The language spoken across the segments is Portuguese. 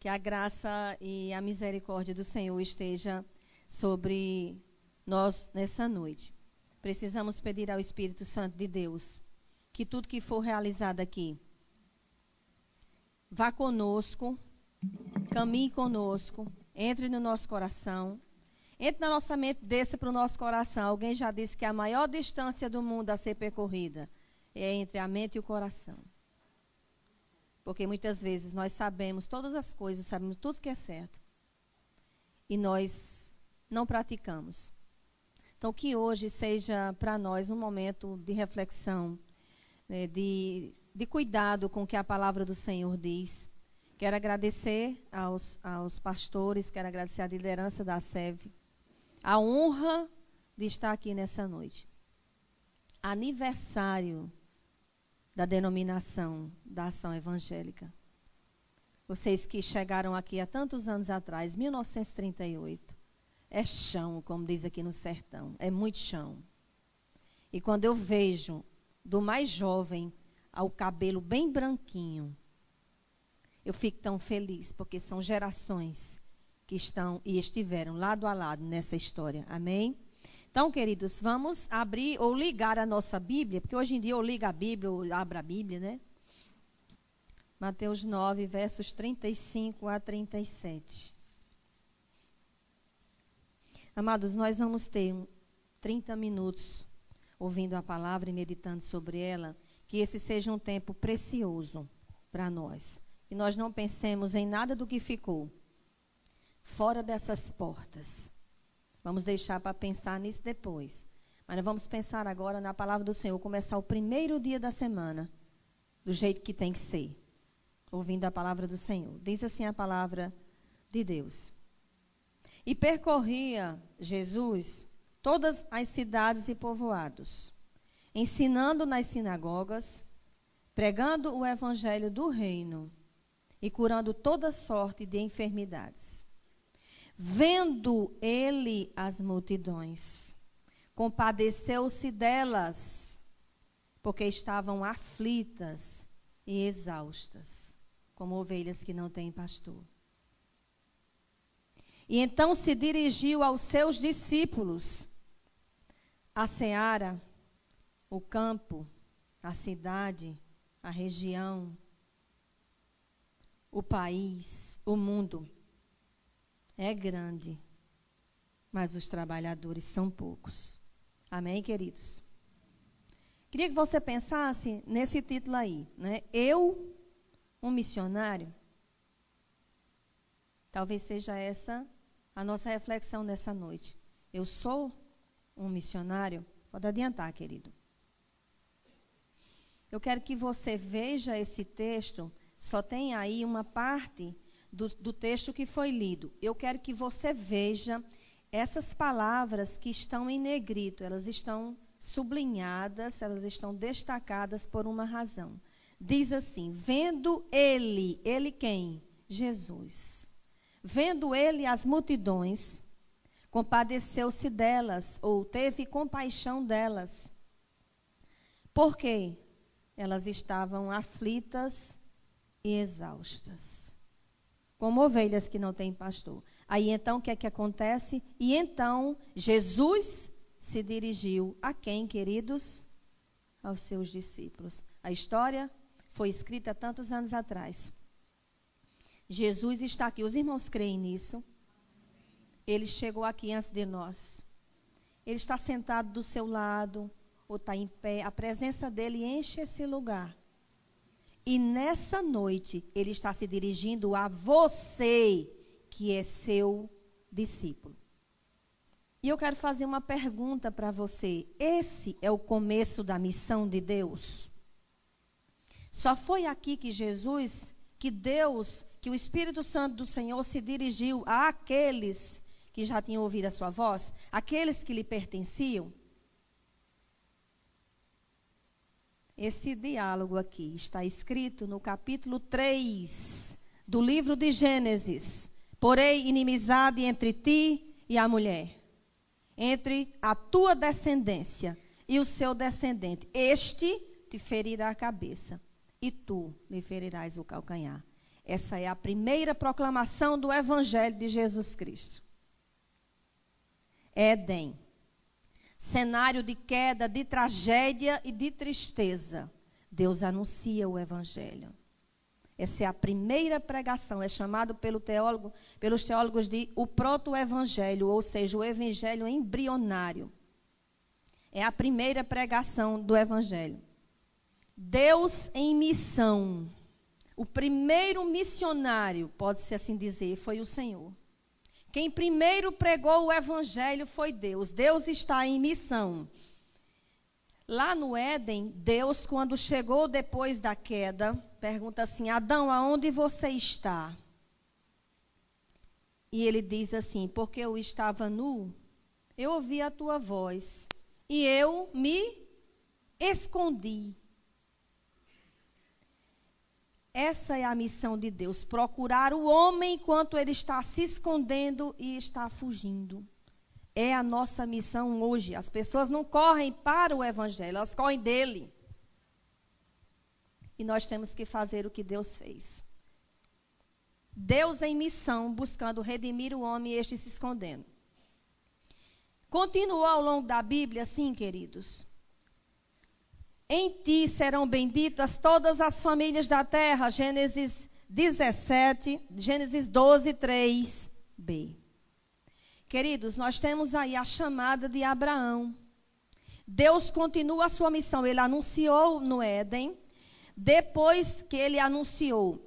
Que a graça e a misericórdia do Senhor esteja sobre nós nessa noite. Precisamos pedir ao Espírito Santo de Deus que tudo que for realizado aqui vá conosco, caminhe conosco, entre no nosso coração, entre na nossa mente, desça para o nosso coração. Alguém já disse que a maior distância do mundo a ser percorrida é entre a mente e o coração. Porque muitas vezes nós sabemos todas as coisas, sabemos tudo que é certo. E nós não praticamos. Então, que hoje seja para nós um momento de reflexão, né, de, de cuidado com o que a palavra do Senhor diz. Quero agradecer aos, aos pastores, quero agradecer a liderança da SEV, a honra de estar aqui nessa noite. Aniversário da denominação da ação evangélica. Vocês que chegaram aqui há tantos anos atrás, 1938. É chão, como diz aqui no sertão. É muito chão. E quando eu vejo do mais jovem ao cabelo bem branquinho, eu fico tão feliz, porque são gerações que estão e estiveram lado a lado nessa história. Amém? Então, queridos, vamos abrir ou ligar a nossa Bíblia, porque hoje em dia eu ligo a Bíblia, ou abro a Bíblia, né? Mateus 9, versos 35 a 37. Amados, nós vamos ter 30 minutos ouvindo a palavra e meditando sobre ela. Que esse seja um tempo precioso para nós. E nós não pensemos em nada do que ficou fora dessas portas Vamos deixar para pensar nisso depois. Mas nós vamos pensar agora na palavra do Senhor, começar o primeiro dia da semana, do jeito que tem que ser, ouvindo a palavra do Senhor. Diz assim a palavra de Deus. E percorria Jesus todas as cidades e povoados, ensinando nas sinagogas, pregando o evangelho do reino e curando toda sorte de enfermidades. Vendo ele as multidões, compadeceu-se delas, porque estavam aflitas e exaustas, como ovelhas que não têm pastor. E então se dirigiu aos seus discípulos, a seara, o campo, a cidade, a região, o país, o mundo é grande, mas os trabalhadores são poucos. Amém, queridos? Queria que você pensasse nesse título aí, né? Eu, um missionário. Talvez seja essa a nossa reflexão nessa noite. Eu sou um missionário? Pode adiantar, querido. Eu quero que você veja esse texto, só tem aí uma parte do, do texto que foi lido. Eu quero que você veja essas palavras que estão em negrito, elas estão sublinhadas, elas estão destacadas por uma razão. Diz assim: vendo ele, ele quem? Jesus. Vendo ele as multidões, compadeceu-se delas, ou teve compaixão delas. Por quê? Elas estavam aflitas e exaustas como ovelhas que não têm pastor. Aí então o que é que acontece? E então Jesus se dirigiu a quem, queridos? Aos seus discípulos. A história foi escrita tantos anos atrás. Jesus está aqui. Os irmãos creem nisso? Ele chegou aqui antes de nós. Ele está sentado do seu lado ou está em pé. A presença dele enche esse lugar. E nessa noite, ele está se dirigindo a você, que é seu discípulo. E eu quero fazer uma pergunta para você. Esse é o começo da missão de Deus? Só foi aqui que Jesus, que Deus, que o Espírito Santo do Senhor se dirigiu àqueles que já tinham ouvido a sua voz, aqueles que lhe pertenciam? Esse diálogo aqui está escrito no capítulo 3 do livro de Gênesis. Porém, inimizade entre ti e a mulher, entre a tua descendência e o seu descendente. Este te ferirá a cabeça e tu lhe ferirás o calcanhar. Essa é a primeira proclamação do Evangelho de Jesus Cristo. Éden. Cenário de queda, de tragédia e de tristeza. Deus anuncia o Evangelho. Essa é a primeira pregação, é chamado pelo teólogo, pelos teólogos de o proto-evangelho, ou seja, o evangelho embrionário. É a primeira pregação do evangelho. Deus em missão. O primeiro missionário, pode-se assim dizer, foi o Senhor. Quem primeiro pregou o evangelho foi Deus. Deus está em missão. Lá no Éden, Deus, quando chegou depois da queda, pergunta assim: Adão, aonde você está? E ele diz assim: Porque eu estava nu, eu ouvi a tua voz e eu me escondi. Essa é a missão de Deus: procurar o homem enquanto ele está se escondendo e está fugindo. É a nossa missão hoje. As pessoas não correm para o Evangelho, elas correm dele. E nós temos que fazer o que Deus fez. Deus em missão, buscando redimir o homem e este se escondendo. Continua ao longo da Bíblia, sim, queridos. Em ti serão benditas todas as famílias da terra. Gênesis 17, Gênesis 12, 3b. Queridos, nós temos aí a chamada de Abraão. Deus continua a sua missão. Ele anunciou no Éden. Depois que ele anunciou,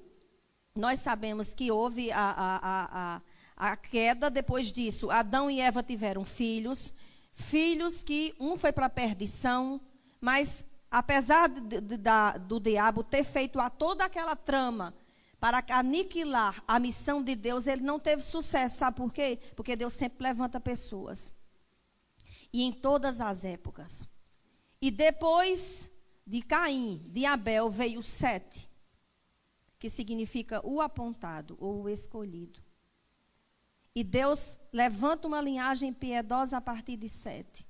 nós sabemos que houve a, a, a, a queda. Depois disso, Adão e Eva tiveram filhos. Filhos que um foi para a perdição, mas apesar de, de, da, do diabo ter feito a toda aquela trama para aniquilar a missão de Deus, ele não teve sucesso. Sabe por quê? Porque Deus sempre levanta pessoas. E em todas as épocas. E depois de Caim, de Abel, veio Sete, que significa o apontado ou o escolhido. E Deus levanta uma linhagem piedosa a partir de Sete.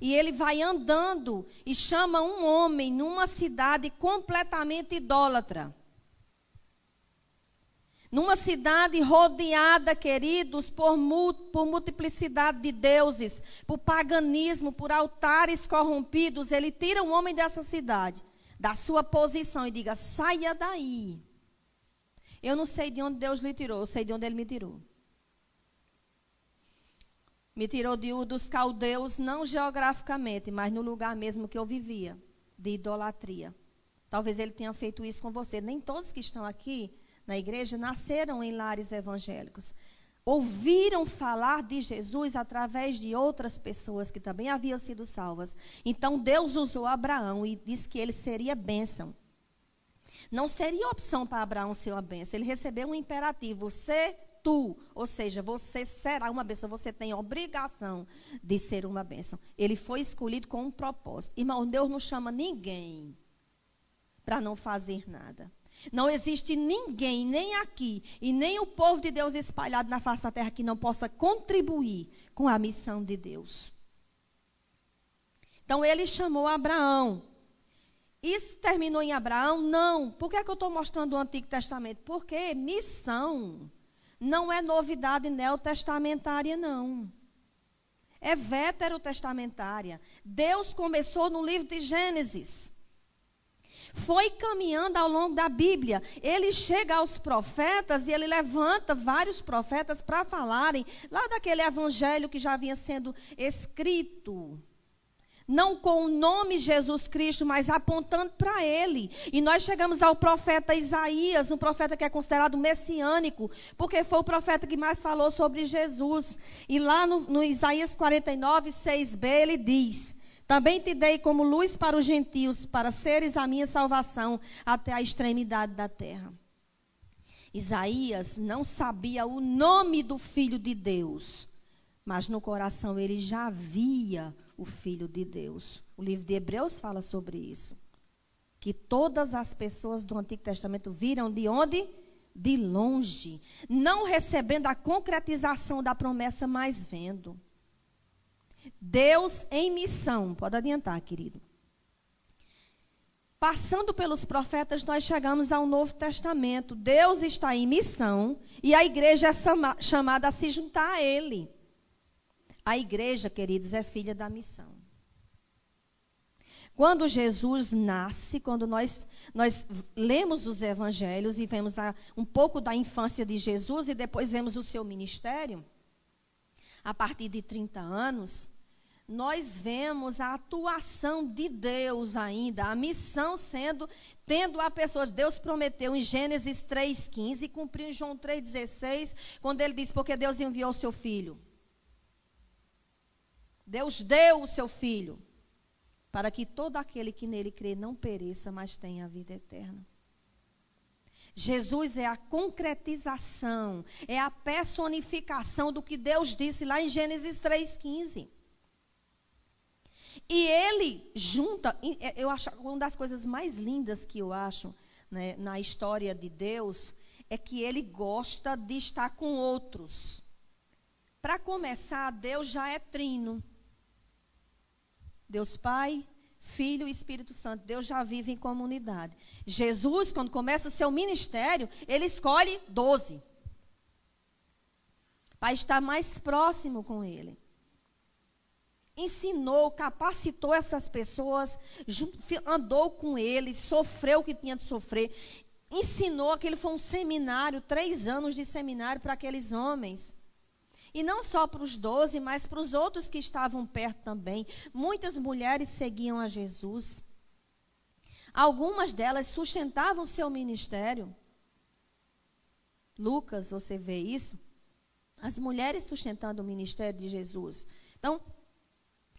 E ele vai andando e chama um homem numa cidade completamente idólatra. Numa cidade rodeada, queridos, por, por, multiplicidade de deuses, por paganismo, por altares corrompidos, ele tira um homem dessa cidade, da sua posição e diga: saia daí. Eu não sei de onde Deus lhe tirou, eu sei de onde ele me tirou. Me tirou de Ur dos caldeus, não geograficamente, mas no lugar mesmo que eu vivia, de idolatria. Talvez ele tenha feito isso com você. Nem todos que estão aqui na igreja nasceram em lares evangélicos. Ouviram falar de Jesus através de outras pessoas que também haviam sido salvas. Então Deus usou Abraão e disse que ele seria bênção. Não seria opção para Abraão ser uma bênção. Ele recebeu um imperativo: você tu, ou seja, você será uma bênção, você tem obrigação de ser uma bênção. Ele foi escolhido com um propósito. Irmão, Deus não chama ninguém para não fazer nada. Não existe ninguém, nem aqui, e nem o povo de Deus espalhado na face da terra que não possa contribuir com a missão de Deus. Então ele chamou Abraão. Isso terminou em Abraão? Não. Por que, é que eu estou mostrando o Antigo Testamento? Porque missão não é novidade neotestamentária, não. É veterotestamentária. Deus começou no livro de Gênesis. Foi caminhando ao longo da Bíblia. Ele chega aos profetas e ele levanta vários profetas para falarem lá daquele evangelho que já vinha sendo escrito não com o nome Jesus Cristo, mas apontando para ele. E nós chegamos ao profeta Isaías, um profeta que é considerado messiânico, porque foi o profeta que mais falou sobre Jesus. E lá no, no Isaías 49, 6b, ele diz: Também te dei como luz para os gentios, para seres a minha salvação até a extremidade da terra. Isaías não sabia o nome do Filho de Deus, mas no coração ele já via o Filho de Deus. O livro de Hebreus fala sobre isso. Que todas as pessoas do Antigo Testamento viram de onde? De longe. Não recebendo a concretização da promessa, mas vendo. Deus em missão. Pode adiantar, querido. Passando pelos profetas, nós chegamos ao Novo Testamento. Deus está em missão e a igreja é chamada a se juntar a Ele. A igreja, queridos, é filha da missão. Quando Jesus nasce, quando nós, nós lemos os evangelhos e vemos a, um pouco da infância de Jesus e depois vemos o seu ministério, a partir de 30 anos, nós vemos a atuação de Deus ainda, a missão sendo, tendo a pessoa. Deus prometeu em Gênesis 3,15 e cumpriu em João 3,16, quando ele diz: Porque Deus enviou o seu filho. Deus deu o seu filho, para que todo aquele que nele crê não pereça, mas tenha a vida eterna. Jesus é a concretização, é a personificação do que Deus disse lá em Gênesis 3,15. E ele junta, é, eu acho, uma das coisas mais lindas que eu acho né, na história de Deus é que ele gosta de estar com outros. Para começar, Deus já é trino. Deus Pai, Filho e Espírito Santo. Deus já vive em comunidade. Jesus, quando começa o seu ministério, ele escolhe doze. Para estar mais próximo com ele ensinou, capacitou essas pessoas, andou com eles, sofreu o que tinha de sofrer, ensinou aquele foi um seminário, três anos de seminário para aqueles homens. E não só para os doze, mas para os outros que estavam perto também. Muitas mulheres seguiam a Jesus. Algumas delas sustentavam seu ministério. Lucas, você vê isso? As mulheres sustentando o ministério de Jesus. Então,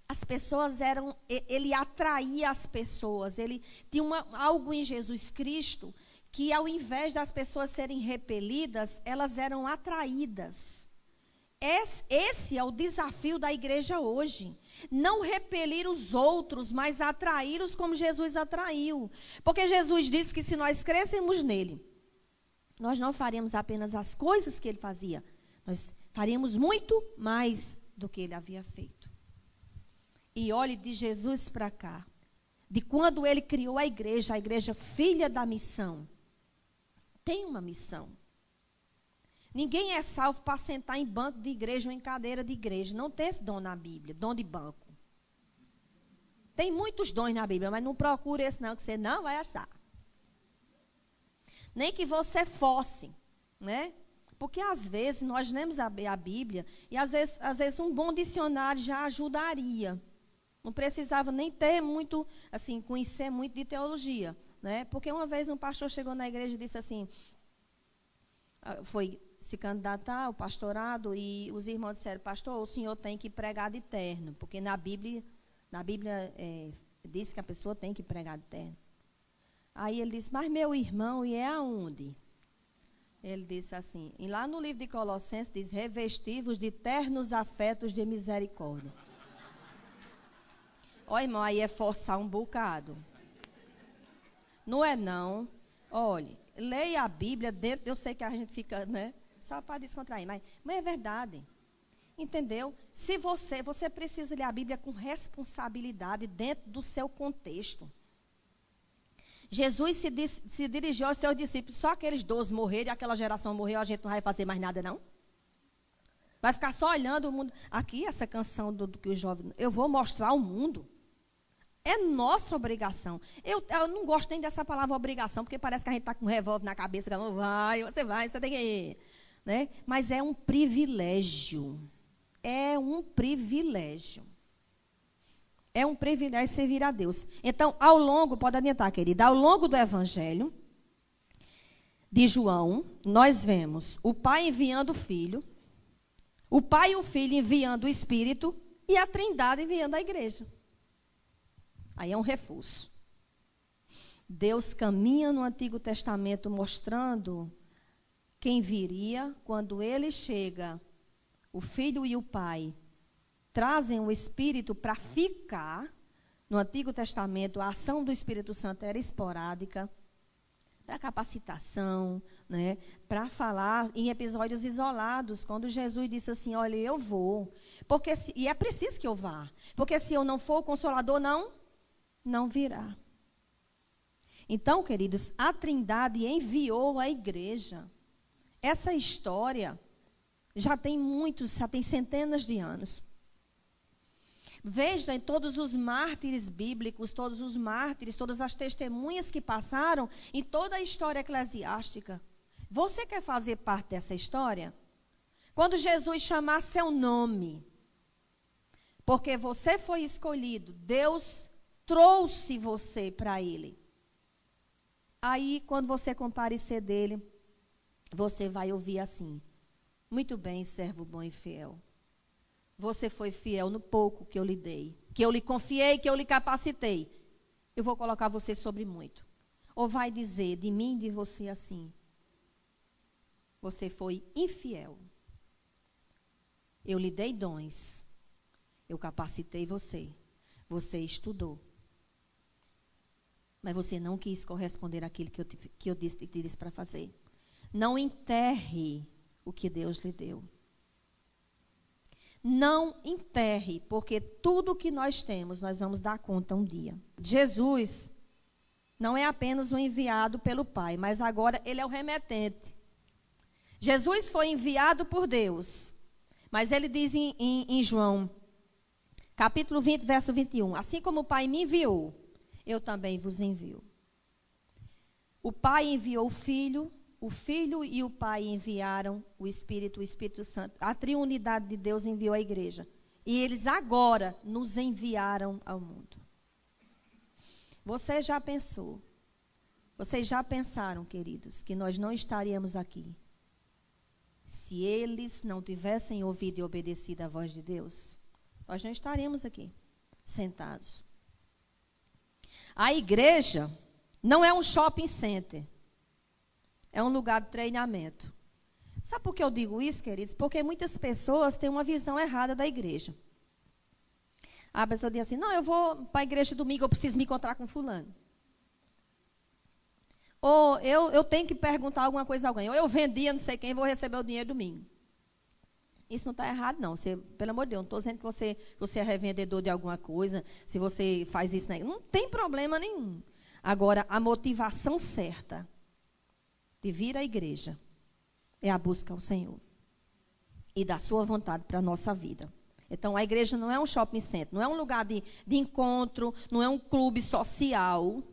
as pessoas eram, ele atraía as pessoas, ele tinha uma, algo em Jesus Cristo que ao invés das pessoas serem repelidas, elas eram atraídas. Esse, é o desafio da igreja hoje. Não repelir os outros, mas atraí-los como Jesus atraiu. Porque Jesus disse que se nós crescemos nele, nós não faríamos apenas as coisas que ele fazia, nós faríamos muito mais do que ele havia feito. E olhe de Jesus para cá. De quando ele criou a igreja, a igreja filha da missão. Tem uma missão. Ninguém é salvo para sentar em banco de igreja ou em cadeira de igreja. Não tem esse dom na Bíblia, dom de banco. Tem muitos dons na Bíblia, mas não procure esse não, que você não vai achar. Nem que você fosse, né? Porque às vezes nós lemos a, Bíblia e às vezes, às vezes um bom dicionário já ajudaria. Não precisava nem ter muito, assim, conhecer muito de teologia. Né? Porque uma vez um pastor chegou na igreja e disse assim, ah, foi se candidatar ao pastorado e os irmãos disseram, pastor, o senhor tem que pregar de terno, porque na Bíblia, na Bíblia é, diz que a pessoa tem que pregar de terno. Aí ele disse, mas meu irmão, e é aonde? Ele disse assim, e lá no livro de Colossenses diz, revestivos de ternos afetos de misericórdia. Olha, irmão, aí é forçar um bocado. Não é não. Olhe, leia a Bíblia dentro, eu sei que a gente fica, né? Só para descontrair, mas, mas é verdade. Entendeu? Se você, você precisa ler a Bíblia com responsabilidade dentro do seu contexto. Jesus se, se dirigiu aos seus discípulos, só aqueles doze morreram aquela geração morreu, a gente não vai fazer mais nada, não? Vai ficar só olhando o mundo. Aqui, essa canção do, do que os jovens. Eu vou mostrar ao mundo. É nossa obrigação. Eu, eu não gosto nem dessa palavra obrigação, porque parece que a gente está com um revólver na cabeça, vai, você vai, você tem que ir. Né? Mas é um privilégio. É um privilégio. É um privilégio servir a Deus. Então, ao longo, pode adiantar, querida, ao longo do Evangelho de João, nós vemos o Pai enviando o Filho, o Pai e o Filho enviando o Espírito e a Trindade enviando a igreja. Aí é um reforço. Deus caminha no Antigo Testamento mostrando quem viria quando ele chega. O filho e o pai trazem o Espírito para ficar. No Antigo Testamento, a ação do Espírito Santo era esporádica para capacitação, né, para falar em episódios isolados, quando Jesus disse assim: Olha, eu vou. Porque se, e é preciso que eu vá. Porque se eu não for, o consolador não não virá. Então, queridos, a Trindade enviou a igreja. Essa história já tem muitos, já tem centenas de anos. Veja em todos os mártires bíblicos, todos os mártires, todas as testemunhas que passaram em toda a história eclesiástica. Você quer fazer parte dessa história? Quando Jesus chamar seu nome, porque você foi escolhido, Deus trouxe você para Ele. Aí, quando você comparecer dele, você vai ouvir assim: Muito bem, servo bom e fiel. Você foi fiel no pouco que eu lhe dei, que eu lhe confiei, que eu lhe capacitei. Eu vou colocar você sobre muito. Ou vai dizer de mim e de você assim: Você foi infiel. Eu lhe dei dons. Eu capacitei você. Você estudou. Mas você não quis corresponder àquilo que eu, que eu disse, te disse para fazer. Não enterre o que Deus lhe deu. Não enterre, porque tudo que nós temos, nós vamos dar conta um dia. Jesus não é apenas o enviado pelo Pai, mas agora ele é o remetente. Jesus foi enviado por Deus, mas ele diz em, em, em João, capítulo 20, verso 21, assim como o Pai me enviou, eu também vos envio. O Pai enviou o Filho, o Filho e o Pai enviaram o Espírito, o Espírito Santo. A triunidade de Deus enviou a igreja. E eles agora nos enviaram ao mundo. Você já pensou? Vocês já pensaram, queridos, que nós não estaríamos aqui se eles não tivessem ouvido e obedecido a voz de Deus? Nós não estaríamos aqui sentados. A igreja não é um shopping center. É um lugar de treinamento. Sabe por que eu digo isso, queridos? Porque muitas pessoas têm uma visão errada da igreja. A pessoa diz assim: não, eu vou para a igreja domingo, eu preciso me encontrar com fulano. Ou eu, eu tenho que perguntar alguma coisa a alguém. Ou eu vendia não sei quem, vou receber o dinheiro domingo. Isso não está errado, não. Você, pelo amor de Deus, não estou dizendo que você, você é revendedor de alguma coisa, se você faz isso. Né? Não tem problema nenhum. Agora, a motivação certa de vir à igreja é a busca ao Senhor e da sua vontade para a nossa vida. Então, a igreja não é um shopping center, não é um lugar de, de encontro, não é um clube social.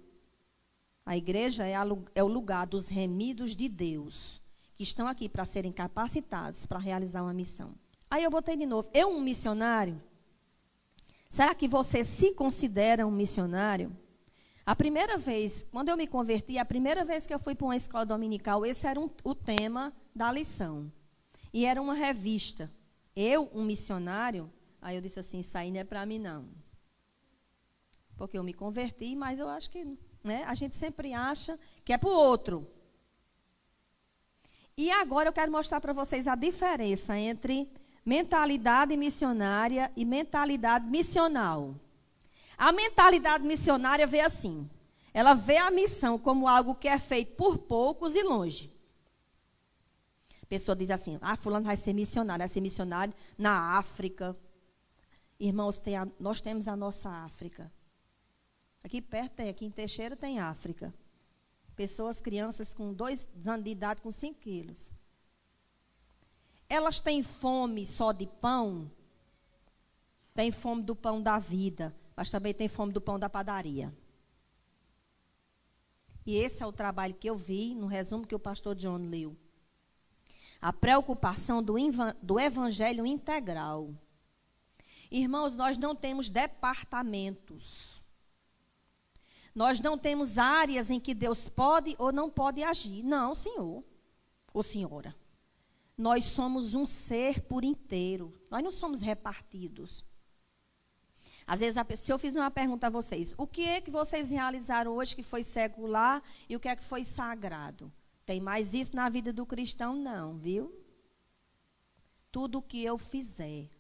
A igreja é, a, é o lugar dos remidos de Deus, que estão aqui para serem capacitados para realizar uma missão. Aí eu botei de novo. Eu, um missionário? Será que você se considera um missionário? A primeira vez, quando eu me converti, a primeira vez que eu fui para uma escola dominical, esse era um, o tema da lição. E era uma revista. Eu, um missionário, aí eu disse assim, isso aí não é para mim não. Porque eu me converti, mas eu acho que, né, a gente sempre acha que é para o outro. E agora eu quero mostrar para vocês a diferença entre mentalidade missionária e mentalidade missional. A mentalidade missionária vê assim: ela vê a missão como algo que é feito por poucos e longe. A pessoa diz assim: ah, fulano vai ser missionário, vai ser missionário na África. Irmãos, tem a, nós temos a nossa África. Aqui perto tem, aqui em Teixeira tem África. Pessoas, crianças com dois anos de idade, com cinco quilos. Elas têm fome só de pão? Têm fome do pão da vida mas também tem fome do pão da padaria. E esse é o trabalho que eu vi no resumo que o pastor John leu. A preocupação do, do evangelho integral. Irmãos, nós não temos departamentos. Nós não temos áreas em que Deus pode ou não pode agir. Não, senhor ou senhora. Nós somos um ser por inteiro. Nós não somos repartidos. Às vezes, se eu fiz uma pergunta a vocês, o que é que vocês realizaram hoje que foi secular e o que é que foi sagrado? Tem mais isso na vida do cristão? Não, viu? Tudo o que eu fizer,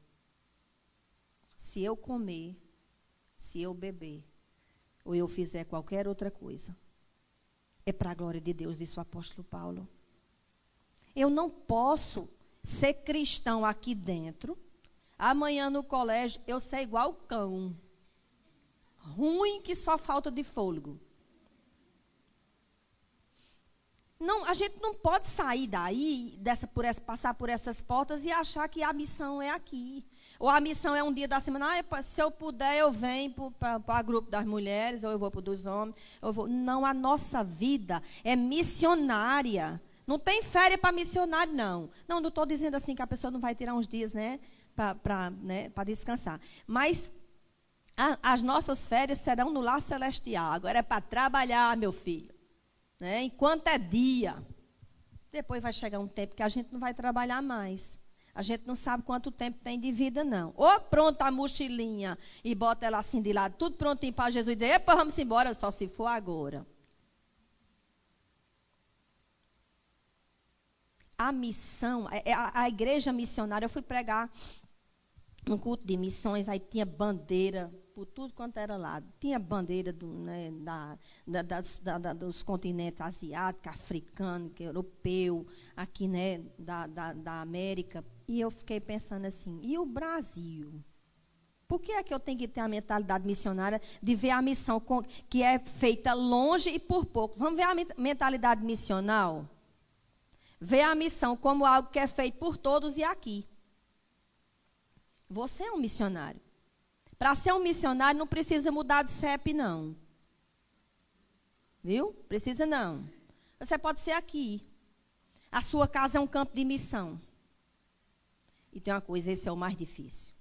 se eu comer, se eu beber, ou eu fizer qualquer outra coisa, é para a glória de Deus, disse o apóstolo Paulo. Eu não posso ser cristão aqui dentro Amanhã no colégio eu sei igual cão. Ruim que só falta de fôlego. Não, a gente não pode sair daí, dessa, por essa, passar por essas portas e achar que a missão é aqui. Ou a missão é um dia da semana, ah, se eu puder, eu venho para o grupo das mulheres, ou eu vou para o dos homens. Eu vou. Não, a nossa vida é missionária. Não tem férias para missionário, não. Não, não estou dizendo assim que a pessoa não vai tirar uns dias, né? Para né, descansar. Mas a, as nossas férias serão no lar celestial. Agora é para trabalhar, meu filho. Né? Enquanto é dia. Depois vai chegar um tempo que a gente não vai trabalhar mais. A gente não sabe quanto tempo tem de vida, não. Ou pronta a mochilinha e bota ela assim de lado, tudo prontinho para Jesus dizer, epa, vamos embora, só se for agora. A missão, é, é, a, a igreja missionária, eu fui pregar um culto de missões, aí tinha bandeira por tudo quanto era lado. Tinha bandeira do, né, da, da, da, dos continentes asiático, africano, europeu, aqui né, da, da, América. E eu fiquei pensando assim, e o Brasil? Por que é que eu tenho que ter a mentalidade missionária de ver a missão que é feita longe e por pouco? Vamos ver a mentalidade missional? Ver a missão como algo que é feito por todos e aqui. Você é um missionário. Para ser um missionário não precisa mudar de CEP, não. Viu? Precisa não. Você pode ser aqui. A sua casa é um campo de missão. E tem uma coisa, esse é o mais difícil.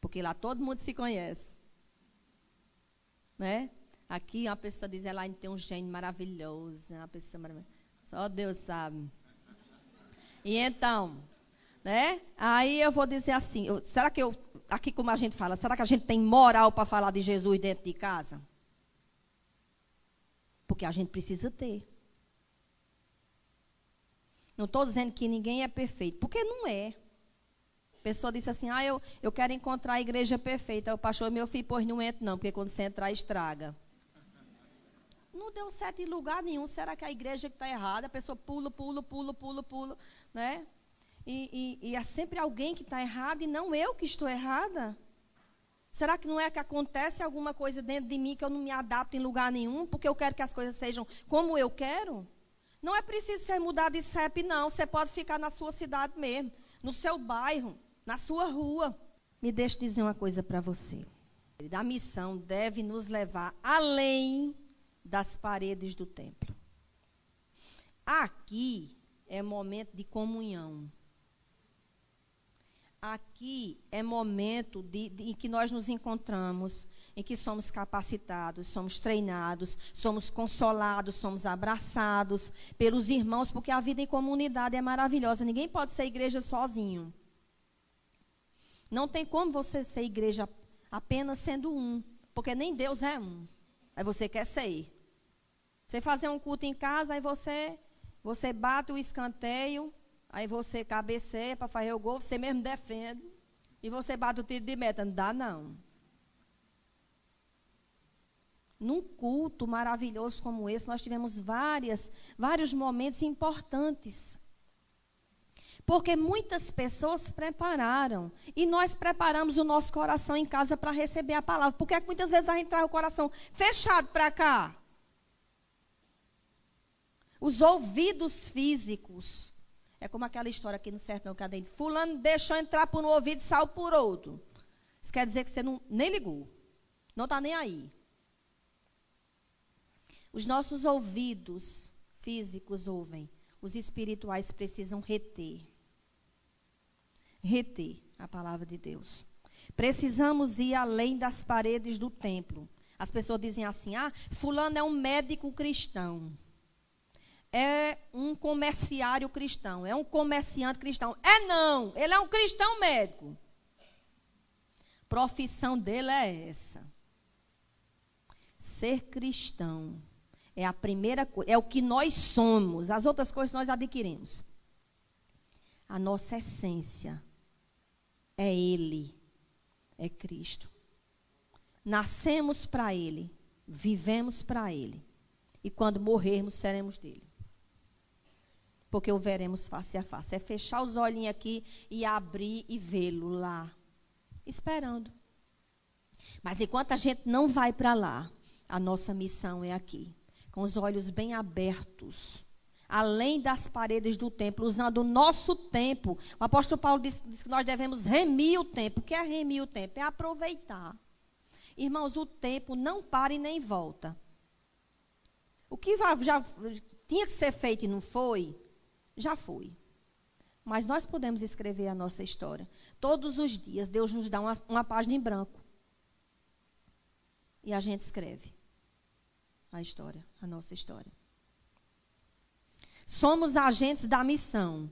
Porque lá todo mundo se conhece. Né? Aqui uma pessoa diz, ela tem um gênio maravilhoso. Uma pessoa maravilhosa. Só Deus sabe. E então, né? Aí eu vou dizer assim, eu, será que eu aqui como a gente fala, será que a gente tem moral para falar de Jesus dentro de casa? Porque a gente precisa ter. Não estou dizendo que ninguém é perfeito, porque não é. A pessoa disse assim: Ah, eu, eu quero encontrar a igreja perfeita. O pastor, meu filho, pois não entra, não, porque quando você entrar, estraga. Não deu certo em lugar nenhum. Será que a igreja que está errada? A pessoa pula, pula, pula, pula, pula, né? E, e, e é sempre alguém que está errado e não eu que estou errada? Será que não é que acontece alguma coisa dentro de mim que eu não me adapto em lugar nenhum, porque eu quero que as coisas sejam como eu quero? Não é preciso ser mudado de CEP, não. Você pode ficar na sua cidade mesmo, no seu bairro, na sua rua. Me deixe dizer uma coisa para você. A missão deve nos levar além das paredes do templo. Aqui é momento de comunhão aqui é momento de, de, em que nós nos encontramos, em que somos capacitados, somos treinados, somos consolados, somos abraçados pelos irmãos, porque a vida em comunidade é maravilhosa. Ninguém pode ser igreja sozinho. Não tem como você ser igreja apenas sendo um, porque nem Deus é um. Aí você quer ser. Você fazer um culto em casa, aí você você bate o escanteio, Aí você cabeceia para fazer o gol, você mesmo defende. E você bate o tiro de meta. Não dá, não. Num culto maravilhoso como esse, nós tivemos várias, vários momentos importantes. Porque muitas pessoas prepararam. E nós preparamos o nosso coração em casa para receber a palavra. Porque muitas vezes a gente traz o coração fechado para cá. Os ouvidos físicos é como aquela história aqui no sertão cadente. Fulano deixou entrar por um ouvido e saiu por outro. Isso quer dizer que você não, nem ligou. Não está nem aí. Os nossos ouvidos físicos ouvem. Os espirituais precisam reter. Reter a palavra de Deus. Precisamos ir além das paredes do templo. As pessoas dizem assim: ah, Fulano é um médico cristão é um comerciário cristão, é um comerciante cristão. É não, ele é um cristão médico. Profissão dele é essa. Ser cristão é a primeira coisa, é o que nós somos. As outras coisas nós adquirimos. A nossa essência é Ele, é Cristo. Nascemos para Ele, vivemos para Ele. E quando morrermos, seremos dele porque o veremos face a face. É fechar os olhinhos aqui e abrir e vê-lo lá, esperando. Mas enquanto a gente não vai para lá, a nossa missão é aqui, com os olhos bem abertos, além das paredes do templo, usando o nosso tempo. O apóstolo Paulo disse, disse, que nós devemos remir o tempo. O que é remir o tempo? É aproveitar. Irmãos, o tempo não para e nem volta. O que já tinha que ser feito e não foi, já foi. Mas nós podemos escrever a nossa história. Todos os dias, Deus nos dá uma, uma página em branco. E a gente escreve a história, a nossa história. Somos agentes da missão.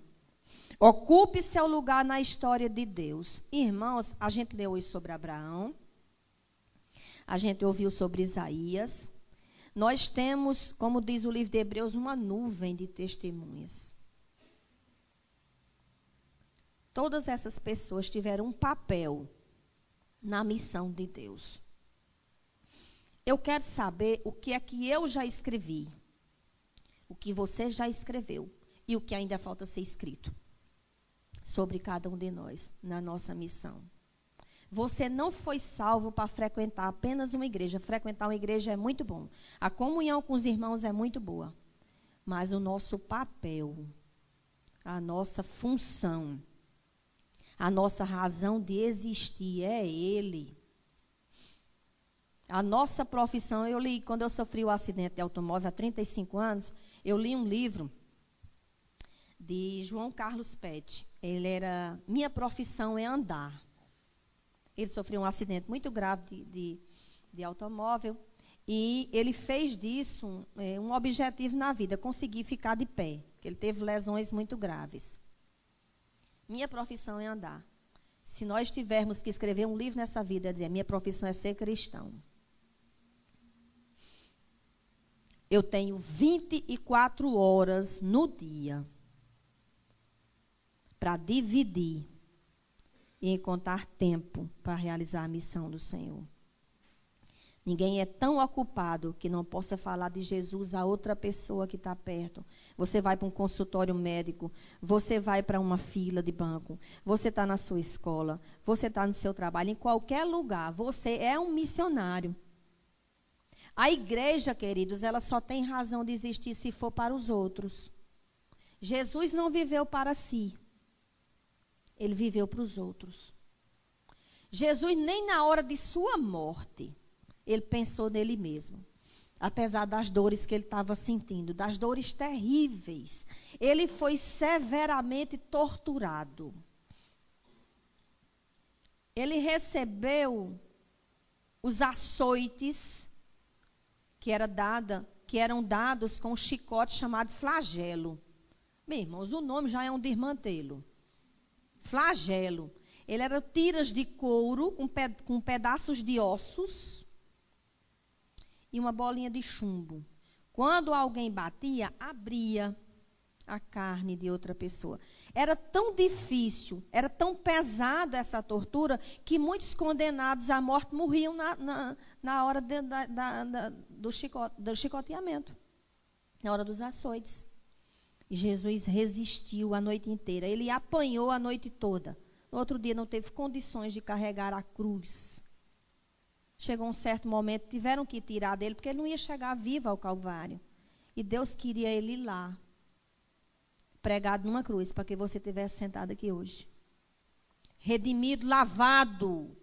Ocupe seu lugar na história de Deus. Irmãos, a gente leu hoje sobre Abraão. A gente ouviu sobre Isaías. Nós temos, como diz o livro de Hebreus, uma nuvem de testemunhas. Todas essas pessoas tiveram um papel na missão de Deus. Eu quero saber o que é que eu já escrevi, o que você já escreveu e o que ainda falta ser escrito sobre cada um de nós na nossa missão. Você não foi salvo para frequentar apenas uma igreja. Frequentar uma igreja é muito bom. A comunhão com os irmãos é muito boa. Mas o nosso papel, a nossa função, a nossa razão de existir é Ele. A nossa profissão, eu li, quando eu sofri o acidente de automóvel há 35 anos, eu li um livro de João Carlos Pet. Ele era Minha profissão é andar. Ele sofreu um acidente muito grave de, de, de automóvel e ele fez disso um, é, um objetivo na vida, conseguir ficar de pé. Ele teve lesões muito graves. Minha profissão é andar. Se nós tivermos que escrever um livro nessa vida, é dizer, minha profissão é ser cristão. Eu tenho 24 horas no dia para dividir e encontrar tempo para realizar a missão do Senhor. Ninguém é tão ocupado que não possa falar de Jesus a outra pessoa que está perto. Você vai para um consultório médico, você vai para uma fila de banco, você está na sua escola, você está no seu trabalho, em qualquer lugar, você é um missionário. A igreja, queridos, ela só tem razão de existir se for para os outros. Jesus não viveu para si. Ele viveu para os outros. Jesus, nem na hora de sua morte, ele pensou nele mesmo. Apesar das dores que ele estava sentindo, das dores terríveis. Ele foi severamente torturado. Ele recebeu os açoites que, era dada, que eram dados com um chicote chamado flagelo. Meus irmãos, o nome já é um desmantelo flagelo. Ele era tiras de couro com, pe com pedaços de ossos e uma bolinha de chumbo. Quando alguém batia, abria a carne de outra pessoa. Era tão difícil, era tão pesada essa tortura, que muitos condenados à morte morriam na, na, na hora de, da, da, do, chicote, do chicoteamento, na hora dos açoites. E Jesus resistiu a noite inteira. Ele apanhou a noite toda. No outro dia não teve condições de carregar a cruz. Chegou um certo momento, tiveram que tirar dele, porque ele não ia chegar vivo ao Calvário. E Deus queria ele lá, pregado numa cruz, para que você tivesse sentado aqui hoje. Redimido, lavado,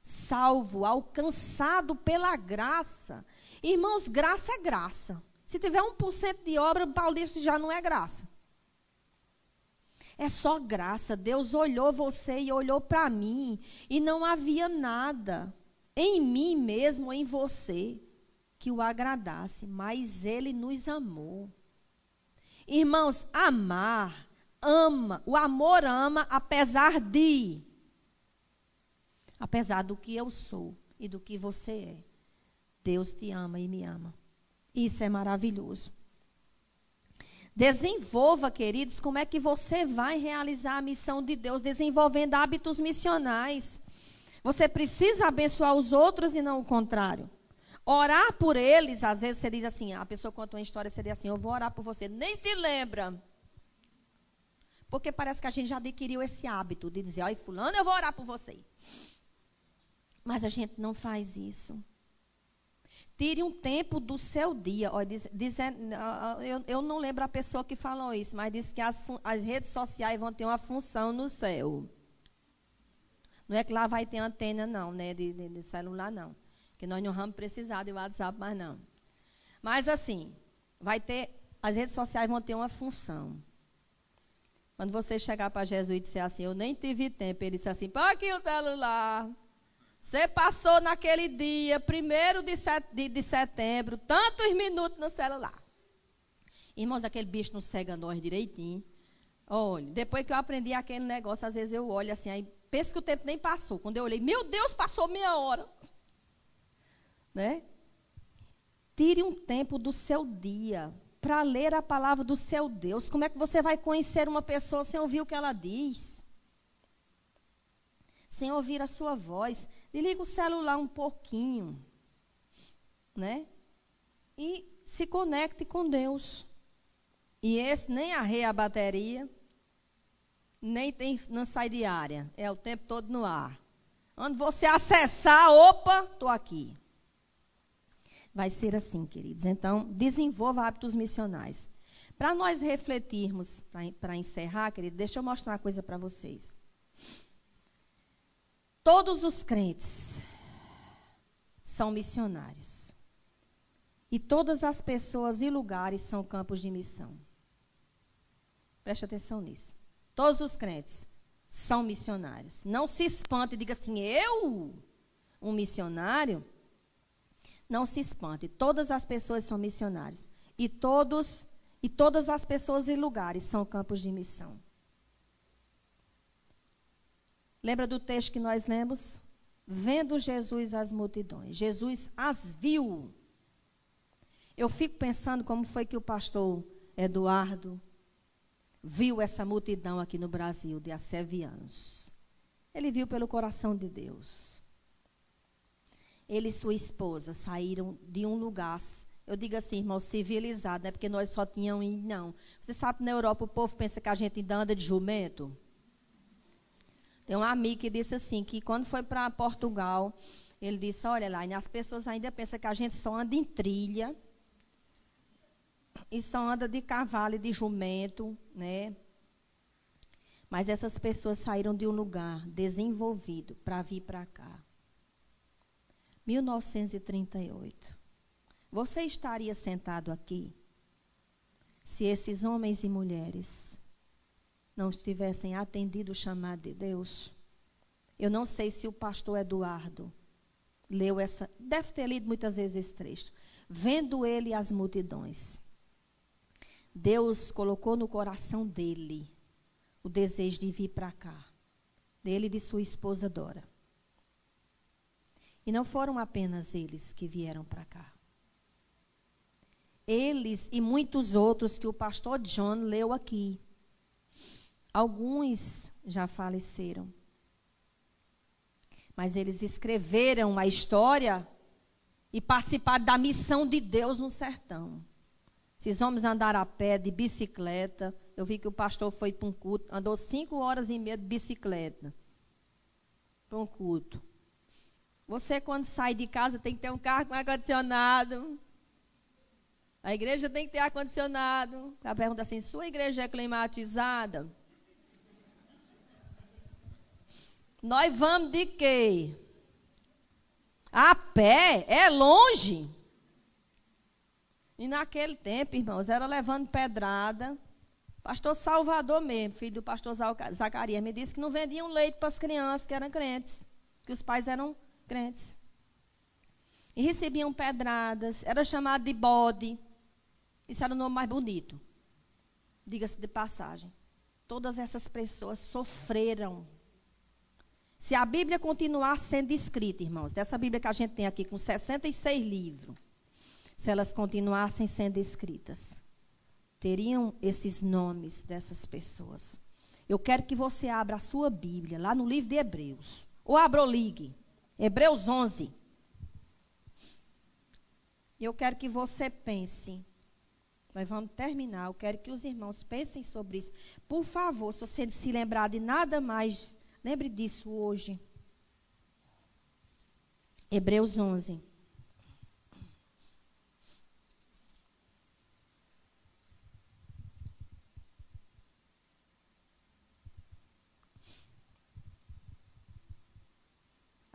salvo, alcançado pela graça. Irmãos, graça é graça. Se tiver 1% de obra, Paulo disse já não é graça. É só graça. Deus olhou você e olhou para mim. E não havia nada em mim mesmo, em você, que o agradasse. Mas Ele nos amou. Irmãos, amar, ama. O amor ama apesar de. Apesar do que eu sou e do que você é. Deus te ama e me ama. Isso é maravilhoso. Desenvolva, queridos, como é que você vai realizar a missão de Deus, desenvolvendo hábitos missionais. Você precisa abençoar os outros e não o contrário. Orar por eles, às vezes você diz assim, a pessoa conta uma história, seria assim, eu vou orar por você, nem se lembra. Porque parece que a gente já adquiriu esse hábito de dizer, ai fulano, eu vou orar por você. Mas a gente não faz isso. Tire um tempo do seu dia. Olha, diz, diz, eu, eu, não lembro a pessoa que falou isso, mas disse que as, as redes sociais vão ter uma função no céu. Não é que lá vai ter antena, não, né? De, de, de celular, não. Que nós não vamos precisar de WhatsApp, mas não. Mas assim, vai ter. As redes sociais vão ter uma função. Quando você chegar para Jesus e disser assim, eu nem tive tempo, ele disse assim, põe aqui o celular. Você passou naquele dia, primeiro de, set, de, de setembro, tantos minutos no celular. Irmãos, aquele bicho não cega nós direitinho. Olha, depois que eu aprendi aquele negócio, às vezes eu olho assim, aí penso que o tempo nem passou. Quando eu olhei, meu Deus, passou meia hora. Né? Tire um tempo do seu dia para ler a palavra do seu Deus. Como é que você vai conhecer uma pessoa sem ouvir o que ela diz? Sem ouvir a sua voz. Desliga o celular um pouquinho, né? E se conecte com Deus. E esse nem arreia a bateria, nem tem, não sai de área. É o tempo todo no ar. Quando você acessar, opa, estou aqui. Vai ser assim, queridos. Então, desenvolva hábitos missionais. Para nós refletirmos, para encerrar, querido, deixa eu mostrar uma coisa para vocês. Todos os crentes são missionários. E todas as pessoas e lugares são campos de missão. Preste atenção nisso. Todos os crentes são missionários. Não se espante e diga assim: eu, um missionário. Não se espante. Todas as pessoas são missionários. E todos e todas as pessoas e lugares são campos de missão. Lembra do texto que nós lemos? Vendo Jesus as multidões. Jesus as viu. Eu fico pensando como foi que o pastor Eduardo viu essa multidão aqui no Brasil de assevianos. Ele viu pelo coração de Deus. Ele e sua esposa saíram de um lugar, eu digo assim, irmão, civilizado, não é porque nós só tínhamos, não. Você sabe na Europa o povo pensa que a gente ainda anda de jumento? Tem um amigo que disse assim, que quando foi para Portugal, ele disse, olha lá, as pessoas ainda pensam que a gente só anda em trilha, e só anda de cavalo e de jumento, né? Mas essas pessoas saíram de um lugar desenvolvido para vir para cá. 1938. Você estaria sentado aqui se esses homens e mulheres não tivessem atendido o chamado de Deus. Eu não sei se o pastor Eduardo leu essa, deve ter lido muitas vezes esse trecho. Vendo ele as multidões, Deus colocou no coração dele o desejo de vir para cá, dele e de sua esposa Dora. E não foram apenas eles que vieram para cá. Eles e muitos outros que o pastor John leu aqui. Alguns já faleceram. Mas eles escreveram a história e participaram da missão de Deus no sertão. Esses homens andaram a pé, de bicicleta. Eu vi que o pastor foi para um culto, andou cinco horas e meia de bicicleta para um culto. Você, quando sai de casa, tem que ter um carro com ar-condicionado. A igreja tem que ter ar-condicionado. A pergunta assim: sua igreja é climatizada? Nós vamos de quê? A pé? É longe. E naquele tempo, irmãos, era levando pedrada. Pastor Salvador mesmo, filho do pastor Zacarias, me disse que não vendiam leite para as crianças que eram crentes, que os pais eram crentes. E recebiam pedradas, era chamado de bode. Isso era o nome mais bonito. Diga-se de passagem. Todas essas pessoas sofreram se a Bíblia continuar sendo escrita, irmãos, dessa Bíblia que a gente tem aqui com 66 livros, se elas continuassem sendo escritas, teriam esses nomes dessas pessoas. Eu quero que você abra a sua Bíblia lá no livro de Hebreus. Ou abra o ligue. Hebreus 11. Eu quero que você pense. Nós vamos terminar. Eu quero que os irmãos pensem sobre isso. Por favor, se você se lembrar de nada mais Lembre disso hoje. Hebreus 11.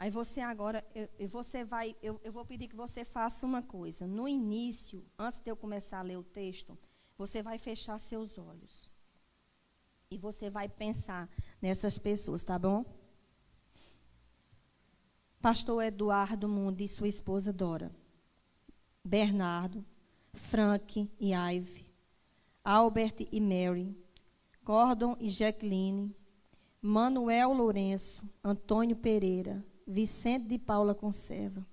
Aí você agora, eu, você vai, eu, eu vou pedir que você faça uma coisa. No início, antes de eu começar a ler o texto, você vai fechar seus olhos. E você vai pensar nessas pessoas, tá bom? Pastor Eduardo Mundo e sua esposa Dora. Bernardo, Frank e Ive. Albert e Mary. Gordon e Jacqueline. Manuel Lourenço, Antônio Pereira, Vicente de Paula Conserva.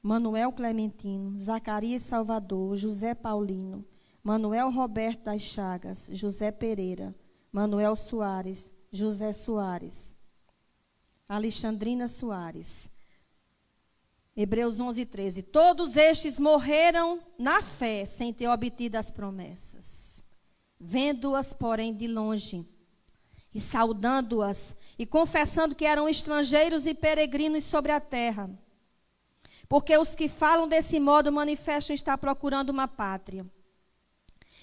Manuel Clementino, Zacarias Salvador, José Paulino, Manuel Roberto das Chagas, José Pereira, Manuel Soares, José Soares, Alexandrina Soares. Hebreus 11, 13. Todos estes morreram na fé, sem ter obtido as promessas. Vendo-as, porém, de longe, e saudando-as, e confessando que eram estrangeiros e peregrinos sobre a terra. Porque os que falam desse modo manifestam estar procurando uma pátria.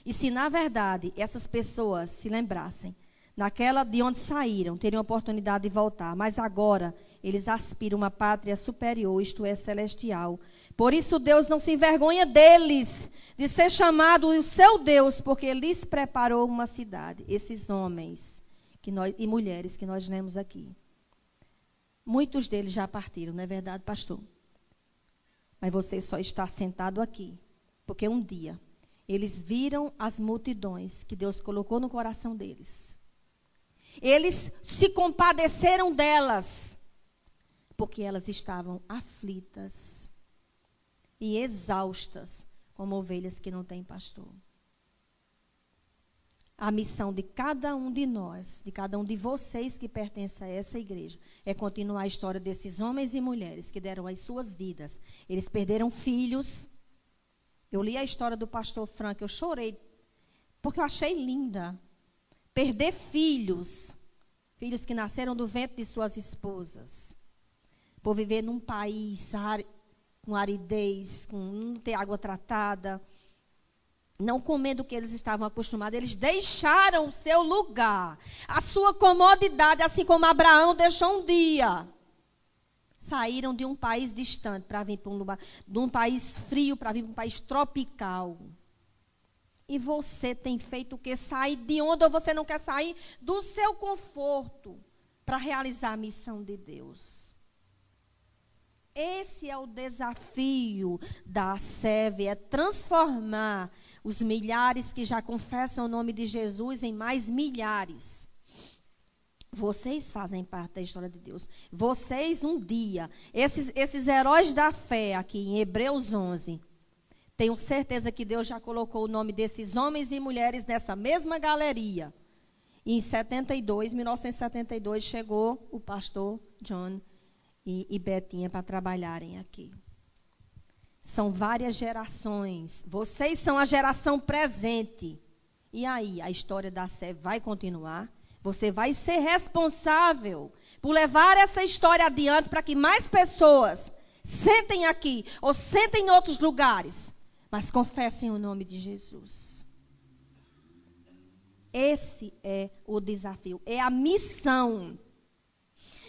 E se, na verdade, essas pessoas se lembrassem naquela de onde saíram, teriam oportunidade de voltar. Mas agora eles aspiram uma pátria superior, isto é, celestial. Por isso Deus não se envergonha deles, de ser chamado o seu Deus, porque lhes preparou uma cidade. Esses homens que nós, e mulheres que nós lemos aqui. Muitos deles já partiram, não é verdade, pastor? Mas você só está sentado aqui, porque um dia eles viram as multidões que Deus colocou no coração deles. Eles se compadeceram delas, porque elas estavam aflitas e exaustas, como ovelhas que não têm pastor. A missão de cada um de nós, de cada um de vocês que pertence a essa igreja, é continuar a história desses homens e mulheres que deram as suas vidas. Eles perderam filhos. Eu li a história do pastor Frank, eu chorei, porque eu achei linda perder filhos, filhos que nasceram do ventre de suas esposas, por viver num país com aridez, com não ter água tratada, não comendo o que eles estavam acostumados, eles deixaram o seu lugar, a sua comodidade, assim como Abraão deixou um dia. Saíram de um país distante para vir para um lugar, de um país frio para vir para um país tropical. E você tem feito o que? Sair de onde ou você não quer sair? Do seu conforto para realizar a missão de Deus. Esse é o desafio da SEV, é transformar os milhares que já confessam o nome de Jesus em mais milhares. Vocês fazem parte da história de Deus. Vocês, um dia, esses, esses heróis da fé aqui em Hebreus 11, tenho certeza que Deus já colocou o nome desses homens e mulheres nessa mesma galeria. Em 72, 1972, chegou o pastor John e, e Betinha para trabalharem aqui. São várias gerações. Vocês são a geração presente. E aí, a história da Sé vai continuar? Você vai ser responsável por levar essa história adiante para que mais pessoas sentem aqui ou sentem em outros lugares mas confessem o nome de Jesus. Esse é o desafio, é a missão.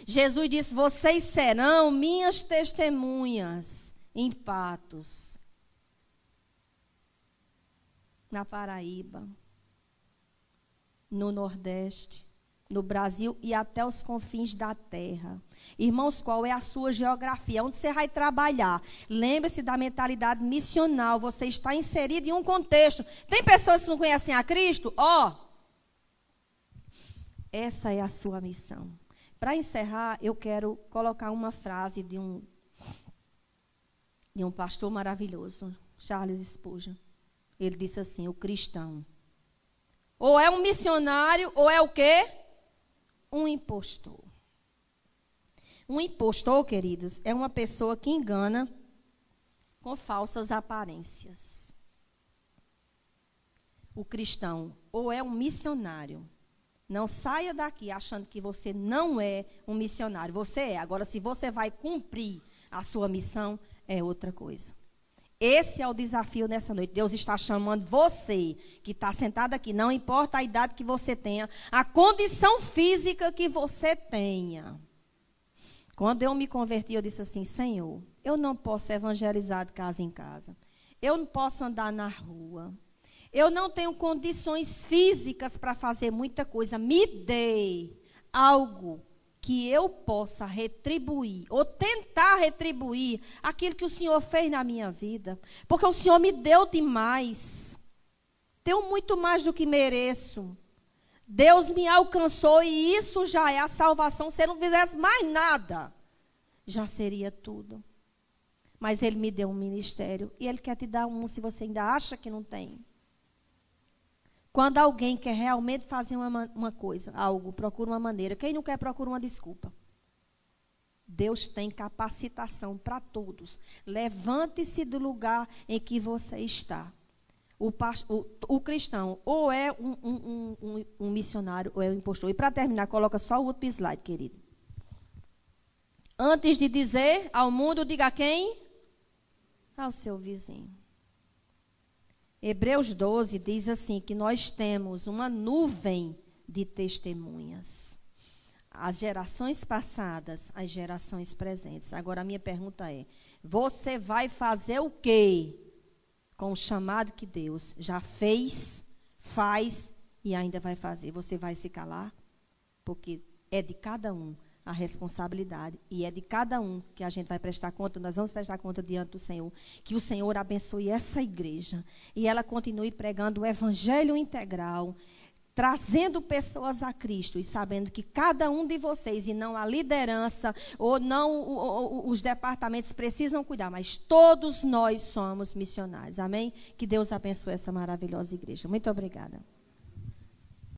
Jesus disse: Vocês serão minhas testemunhas em Patos, na Paraíba, no Nordeste, no Brasil e até os confins da terra. Irmãos, qual é a sua geografia? Onde você vai trabalhar? Lembre-se da mentalidade missional. Você está inserido em um contexto. Tem pessoas que não conhecem a Cristo? Ó, oh, essa é a sua missão. Para encerrar, eu quero colocar uma frase de um de um pastor maravilhoso, Charles Spurgeon. Ele disse assim: o cristão ou é um missionário ou é o quê? Um impostor. Um impostor, queridos, é uma pessoa que engana com falsas aparências. O cristão ou é um missionário. Não saia daqui achando que você não é um missionário. Você é. Agora, se você vai cumprir a sua missão, é outra coisa. Esse é o desafio nessa noite. Deus está chamando você, que está sentado aqui, não importa a idade que você tenha, a condição física que você tenha. Quando eu me converti, eu disse assim: Senhor, eu não posso evangelizar de casa em casa. Eu não posso andar na rua. Eu não tenho condições físicas para fazer muita coisa. Me dê algo que eu possa retribuir, ou tentar retribuir aquilo que o Senhor fez na minha vida. Porque o Senhor me deu demais. Tenho muito mais do que mereço. Deus me alcançou e isso já é a salvação. Se eu não fizesse mais nada, já seria tudo. Mas Ele me deu um ministério e Ele quer te dar um se você ainda acha que não tem. Quando alguém quer realmente fazer uma, uma coisa, algo, procura uma maneira. Quem não quer, procura uma desculpa. Deus tem capacitação para todos. Levante-se do lugar em que você está. O, o, o cristão ou é um, um, um, um, missionário ou é um impostor. E para terminar, coloca só o último slide, querido. Antes de dizer ao mundo, diga a quem? Ao seu vizinho. Hebreus 12 diz assim: que nós temos uma nuvem de testemunhas. As gerações passadas, as gerações presentes. Agora a minha pergunta é: você vai fazer o quê? com o chamado que Deus já fez, faz e ainda vai fazer. Você vai se calar? Porque é de cada um a responsabilidade e é de cada um que a gente vai prestar conta, nós vamos prestar conta diante do Senhor. Que o Senhor abençoe essa igreja e ela continue pregando o evangelho integral trazendo pessoas a Cristo e sabendo que cada um de vocês, e não a liderança, ou não os departamentos precisam cuidar, mas todos nós somos missionários. Amém? Que Deus abençoe essa maravilhosa igreja. Muito obrigada.